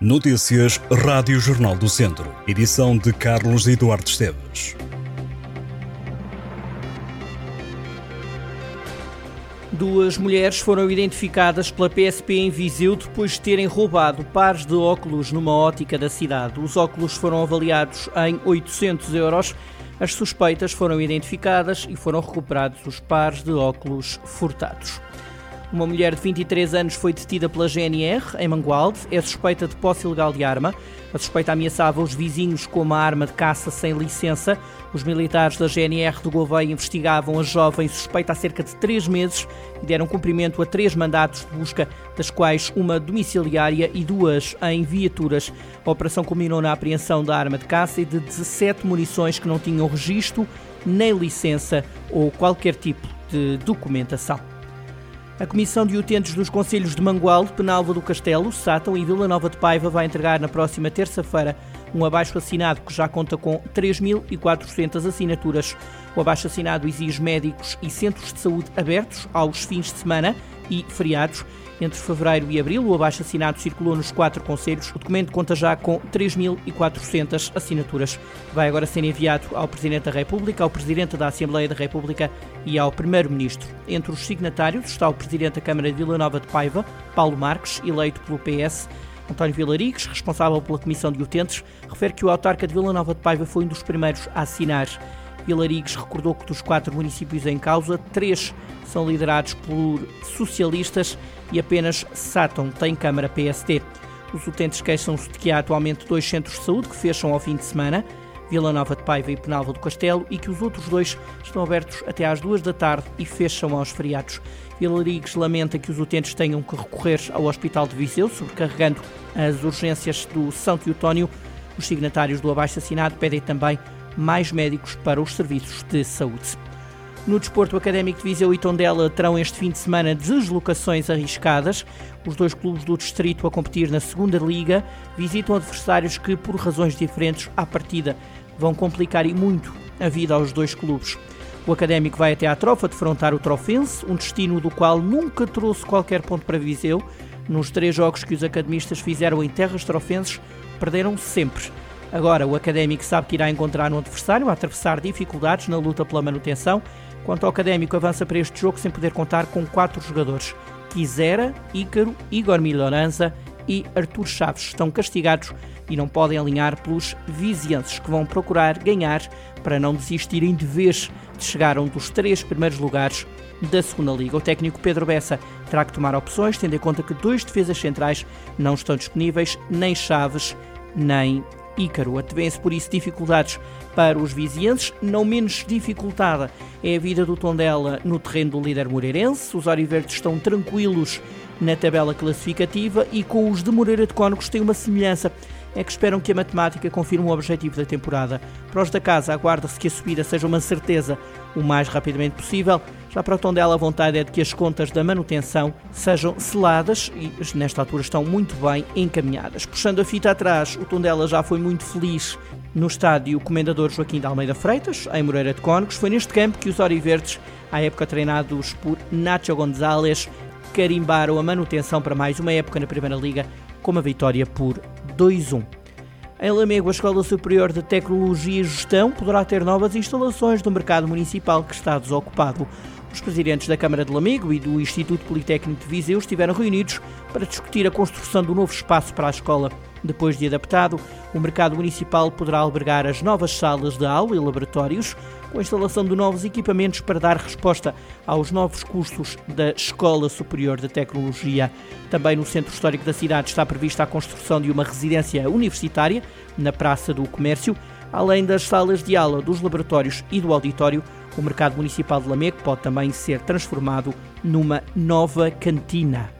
Notícias Rádio Jornal do Centro. Edição de Carlos Eduardo Esteves. Duas mulheres foram identificadas pela PSP em Viseu depois de terem roubado pares de óculos numa ótica da cidade. Os óculos foram avaliados em 800 euros. As suspeitas foram identificadas e foram recuperados os pares de óculos furtados. Uma mulher de 23 anos foi detida pela GNR em Mangualde. É suspeita de posse ilegal de arma. A suspeita ameaçava os vizinhos com uma arma de caça sem licença. Os militares da GNR de Gouveia investigavam a jovem suspeita há cerca de três meses e deram cumprimento a três mandatos de busca, das quais uma domiciliária e duas em viaturas. A operação culminou na apreensão da arma de caça e de 17 munições que não tinham registro, nem licença ou qualquer tipo de documentação. A Comissão de Utentes dos Conselhos de Mangualde, Penalva do Castelo, Sátão e Vila Nova de Paiva vai entregar na próxima terça-feira um abaixo-assinado que já conta com 3.400 assinaturas. O abaixo-assinado exige médicos e centros de saúde abertos aos fins de semana e feriados entre fevereiro e abril, o abaixo-assinado circulou nos quatro conselhos. O documento conta já com 3.400 assinaturas. Vai agora ser enviado ao Presidente da República, ao Presidente da Assembleia da República e ao Primeiro-Ministro. Entre os signatários está o Presidente da Câmara de Vila Nova de Paiva, Paulo Marques, eleito pelo PS. António Vilarigues, responsável pela Comissão de Utentes, refere que o autarca de Vila Nova de Paiva foi um dos primeiros a assinar. Vilarigues recordou que dos quatro municípios em causa, três são liderados por socialistas e apenas Sátão tem Câmara PST. Os utentes queixam-se de que há atualmente dois centros de saúde que fecham ao fim de semana, Vila Nova de Paiva e Penalva do Castelo, e que os outros dois estão abertos até às duas da tarde e fecham aos feriados. Vilarigues lamenta que os utentes tenham que recorrer ao Hospital de Viseu, sobrecarregando as urgências do Santo Eutónio. Os signatários do abaixo-assinado pedem também mais médicos para os serviços de saúde. No desporto académico de Viseu e Tondela terão este fim de semana deslocações arriscadas. Os dois clubes do distrito a competir na segunda liga visitam adversários que, por razões diferentes, à partida vão complicar e muito a vida aos dois clubes. O Académico vai até à Trofa defrontar o Trofense, um destino do qual nunca trouxe qualquer ponto para Viseu. Nos três jogos que os academistas fizeram em terras trofenses, perderam sempre. Agora, o Académico sabe que irá encontrar um adversário a atravessar dificuldades na luta pela manutenção. Quanto ao Académico, avança para este jogo sem poder contar com quatro jogadores. Quisera, Ícaro, Igor Milhoranza e Artur Chaves estão castigados e não podem alinhar pelos vizienses, que vão procurar ganhar para não desistirem de vez de chegar a um dos três primeiros lugares da segunda Liga. O técnico Pedro Bessa terá que tomar opções, tendo em conta que dois defesas centrais não estão disponíveis, nem Chaves, nem Ícaro. Antevêem-se por isso dificuldades para os vizienses. Não menos dificultada é a vida do Tondela no terreno do líder moreirense. Os Oriverdes estão tranquilos na tabela classificativa e com os de Moreira de Cónegos têm uma semelhança é que esperam que a matemática confirme o objetivo da temporada. Para os da casa, aguarda-se que a subida seja uma certeza o mais rapidamente possível. Já para o Tondela, a vontade é de que as contas da manutenção sejam seladas e, nesta altura, estão muito bem encaminhadas. Puxando a fita atrás, o Tondela já foi muito feliz no estádio Comendador Joaquim de Almeida Freitas, em Moreira de Cónegos. Foi neste campo que os Oriverdes, à época treinados por Nacho Gonzalez, carimbaram a manutenção para mais uma época na Primeira Liga com uma vitória por 2-1. Em Lamego, a Escola Superior de Tecnologia e Gestão poderá ter novas instalações do mercado municipal que está desocupado. Os presidentes da Câmara de Lamego e do Instituto Politécnico de Viseu estiveram reunidos para discutir a construção do novo espaço para a escola. Depois de adaptado, o mercado municipal poderá albergar as novas salas de aula e laboratórios, com a instalação de novos equipamentos para dar resposta aos novos cursos da Escola Superior de Tecnologia. Também no Centro Histórico da cidade está prevista a construção de uma residência universitária na Praça do Comércio, além das salas de aula, dos laboratórios e do auditório. O mercado municipal de Lamego pode também ser transformado numa nova cantina.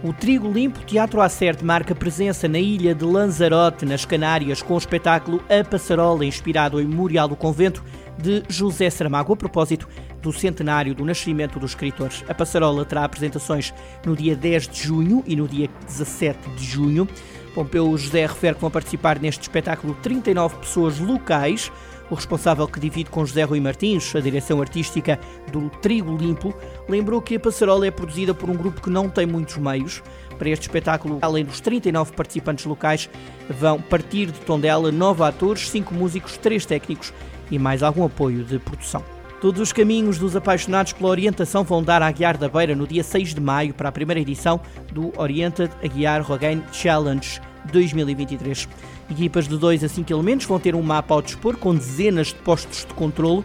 O Trigo Limpo Teatro Acerte marca presença na ilha de Lanzarote, nas Canárias, com o espetáculo A Passarola, inspirado em Memorial do Convento de José Saramago, a propósito do centenário do nascimento dos escritores. A Passarola terá apresentações no dia 10 de junho e no dia 17 de junho. Pompeu José refere que vão participar neste espetáculo 39 pessoas locais. O responsável que divide com José Rui Martins, a direção artística do Trigo Limpo, lembrou que a passarola é produzida por um grupo que não tem muitos meios. Para este espetáculo, além dos 39 participantes locais, vão partir de Tondela nove atores, cinco músicos, três técnicos e mais algum apoio de produção. Todos os caminhos dos apaixonados pela orientação vão dar a Aguiar da Beira no dia 6 de maio para a primeira edição do Oriented Aguiar Rogaine Challenge 2023. Equipas de 2 a 5 elementos vão ter um mapa ao dispor com dezenas de postos de controlo.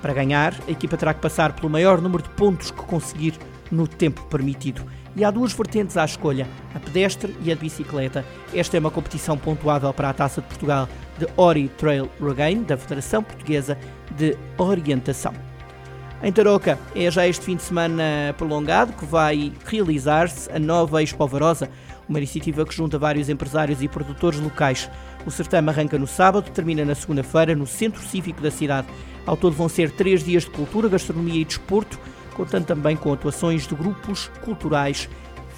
Para ganhar, a equipa terá que passar pelo maior número de pontos que conseguir no tempo permitido. E há duas vertentes à escolha, a pedestre e a de bicicleta. Esta é uma competição pontuável para a Taça de Portugal de Ori Trail Regain, da Federação Portuguesa de Orientação. Em Tarouca é já este fim de semana prolongado que vai realizar-se a nova Expo Varosa, uma iniciativa que junta vários empresários e produtores locais. O certame arranca no sábado, termina na segunda-feira no Centro Cívico da cidade. Ao todo vão ser três dias de cultura, gastronomia e desporto, contando também com atuações de grupos culturais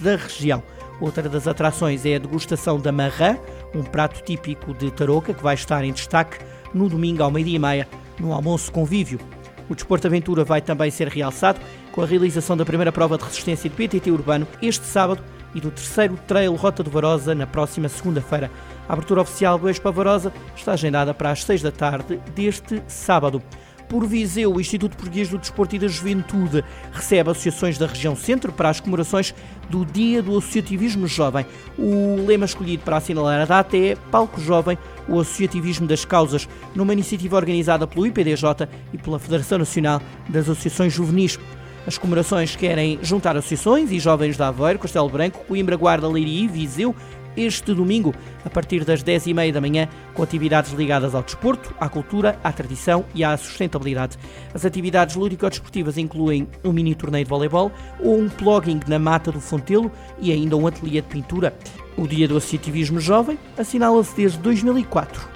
da região. Outra das atrações é a degustação da marrã, um prato típico de Tarouca que vai estar em destaque no domingo ao meio-dia e meia, no almoço convívio. O Desporto Aventura vai também ser realçado com a realização da primeira prova de resistência de PTT urbano este sábado e do terceiro Trail Rota do Varosa na próxima segunda-feira. A abertura oficial do Expo Varosa está agendada para as seis da tarde deste sábado. Por Viseu, o Instituto Português do Desporto e da Juventude recebe associações da região centro para as comemorações do Dia do Associativismo Jovem. O lema escolhido para assinalar a data é Palco Jovem, o Associativismo das Causas, numa iniciativa organizada pelo IPDJ e pela Federação Nacional das Associações Juvenis. As comemorações querem juntar associações e jovens de Aveiro, Castelo Branco, Coimbra, Guarda, Leiria e Viseu este domingo, a partir das 10h30 da manhã, com atividades ligadas ao desporto, à cultura, à tradição e à sustentabilidade. As atividades lúdico-desportivas incluem um mini torneio de voleibol ou um plugging na mata do Fontelo e ainda um ateliê de pintura. O Dia do Associativismo Jovem assinala-se desde 2004.